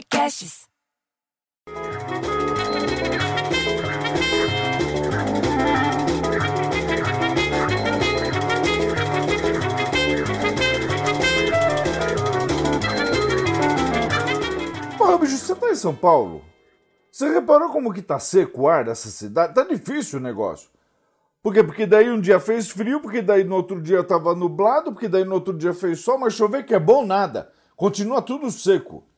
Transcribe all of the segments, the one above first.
Podcasts. Porra, bicho, você tá em São Paulo? Você reparou como que tá seco o ar dessa cidade? Tá difícil o negócio. Por quê? Porque daí um dia fez frio, porque daí no outro dia tava nublado, porque daí no outro dia fez sol, mas chover que é bom nada. Continua tudo seco.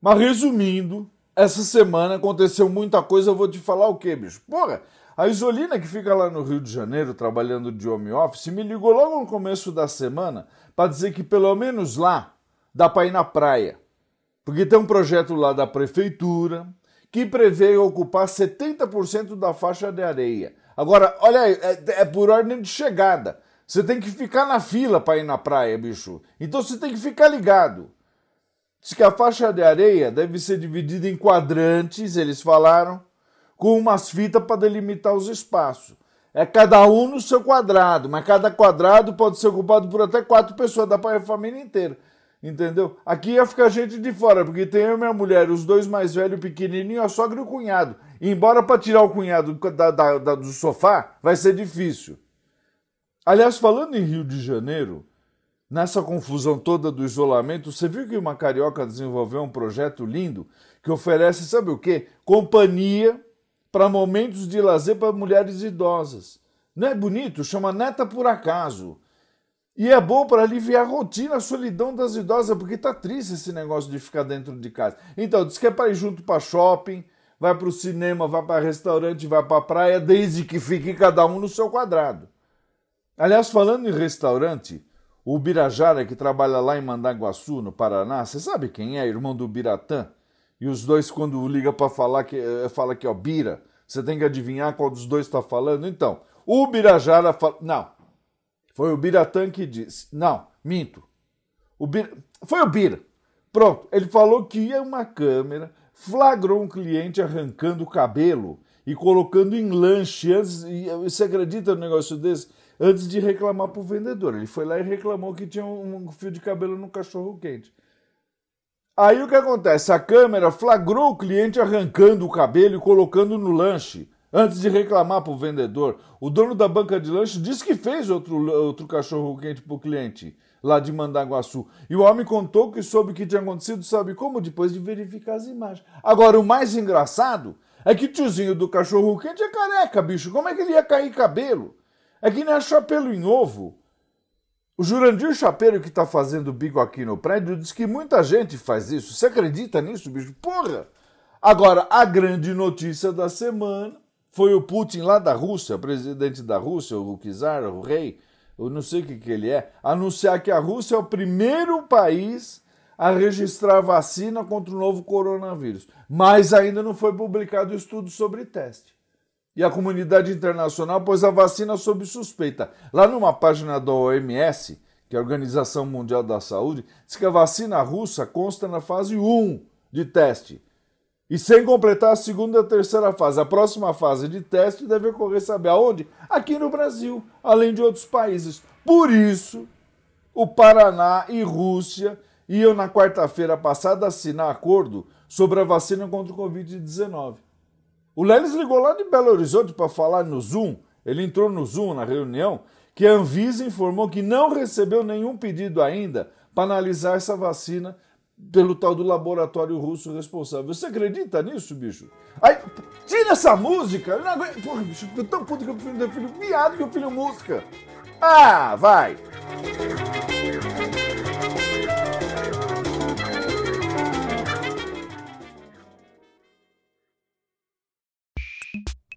Mas resumindo, essa semana aconteceu muita coisa, eu vou te falar o quê, bicho? Porra, a Isolina que fica lá no Rio de Janeiro trabalhando de home office me ligou logo no começo da semana para dizer que pelo menos lá dá para ir na praia. Porque tem um projeto lá da prefeitura que prevê ocupar 70% da faixa de areia. Agora, olha aí, é, é por ordem de chegada. Você tem que ficar na fila para ir na praia, bicho. Então você tem que ficar ligado. Diz que a faixa de areia deve ser dividida em quadrantes, eles falaram, com umas fitas para delimitar os espaços. É cada um no seu quadrado, mas cada quadrado pode ser ocupado por até quatro pessoas, dá para a família inteira. Entendeu? Aqui ia ficar gente de fora, porque tem eu e minha mulher, os dois mais velhos, pequenininho, a sogra e o cunhado. E embora para tirar o cunhado da, da, da, do sofá vai ser difícil. Aliás, falando em Rio de Janeiro, nessa confusão toda do isolamento, você viu que uma carioca desenvolveu um projeto lindo que oferece, sabe o quê? Companhia para momentos de lazer para mulheres idosas. Não é bonito? Chama Neta por Acaso. E é bom para aliviar a rotina, a solidão das idosas, porque tá triste esse negócio de ficar dentro de casa. Então, diz que é para ir junto para shopping, vai para o cinema, vai para restaurante, vai para praia, desde que fique cada um no seu quadrado. Aliás, falando em restaurante, o Birajara, que trabalha lá em Mandaguaçu, no Paraná, você sabe quem é? Irmão do Biratã. E os dois, quando liga para falar, que eh, fala que é o Bira, você tem que adivinhar qual dos dois está falando. Então, o Birajara fala. Não, foi o Biratã que disse. Não, minto. O Bir... Foi o Bira. Pronto, ele falou que ia uma câmera, flagrou um cliente arrancando o cabelo e colocando em lanche antes. E você acredita no negócio desse? Antes de reclamar para o vendedor. Ele foi lá e reclamou que tinha um fio de cabelo no cachorro quente. Aí o que acontece? A câmera flagrou o cliente arrancando o cabelo e colocando no lanche antes de reclamar para o vendedor. O dono da banca de lanche disse que fez outro, outro cachorro quente para o cliente, lá de Mandaguaçu. E o homem contou que soube o que tinha acontecido, sabe como? Depois de verificar as imagens. Agora, o mais engraçado é que o tiozinho do cachorro quente é careca, bicho. Como é que ele ia cair cabelo? É que nem achar pelo em ovo. O Jurandir Chapeiro, que está fazendo bico aqui no prédio, diz que muita gente faz isso. Você acredita nisso, bicho? Porra! Agora, a grande notícia da semana foi o Putin lá da Rússia, presidente da Rússia, o czar, o rei, eu não sei o que, que ele é, anunciar que a Rússia é o primeiro país a registrar vacina contra o novo coronavírus. Mas ainda não foi publicado estudo sobre teste. E a comunidade internacional pôs a vacina sob suspeita. Lá numa página da OMS, que é a Organização Mundial da Saúde, diz que a vacina russa consta na fase 1 de teste e sem completar a segunda e a terceira fase. A próxima fase de teste deve ocorrer, sabe aonde? Aqui no Brasil, além de outros países. Por isso, o Paraná e Rússia iam na quarta-feira passada assinar acordo sobre a vacina contra o Covid-19. O Lelis ligou lá de Belo Horizonte para falar no Zoom, ele entrou no Zoom na reunião, que a Anvisa informou que não recebeu nenhum pedido ainda para analisar essa vacina pelo tal do laboratório russo responsável. Você acredita nisso, bicho? Aí, tira essa música! Eu não aguento. Porra, bicho, eu tô tão puto que eu prefiro ter filho viado que eu filho música. Ah, vai!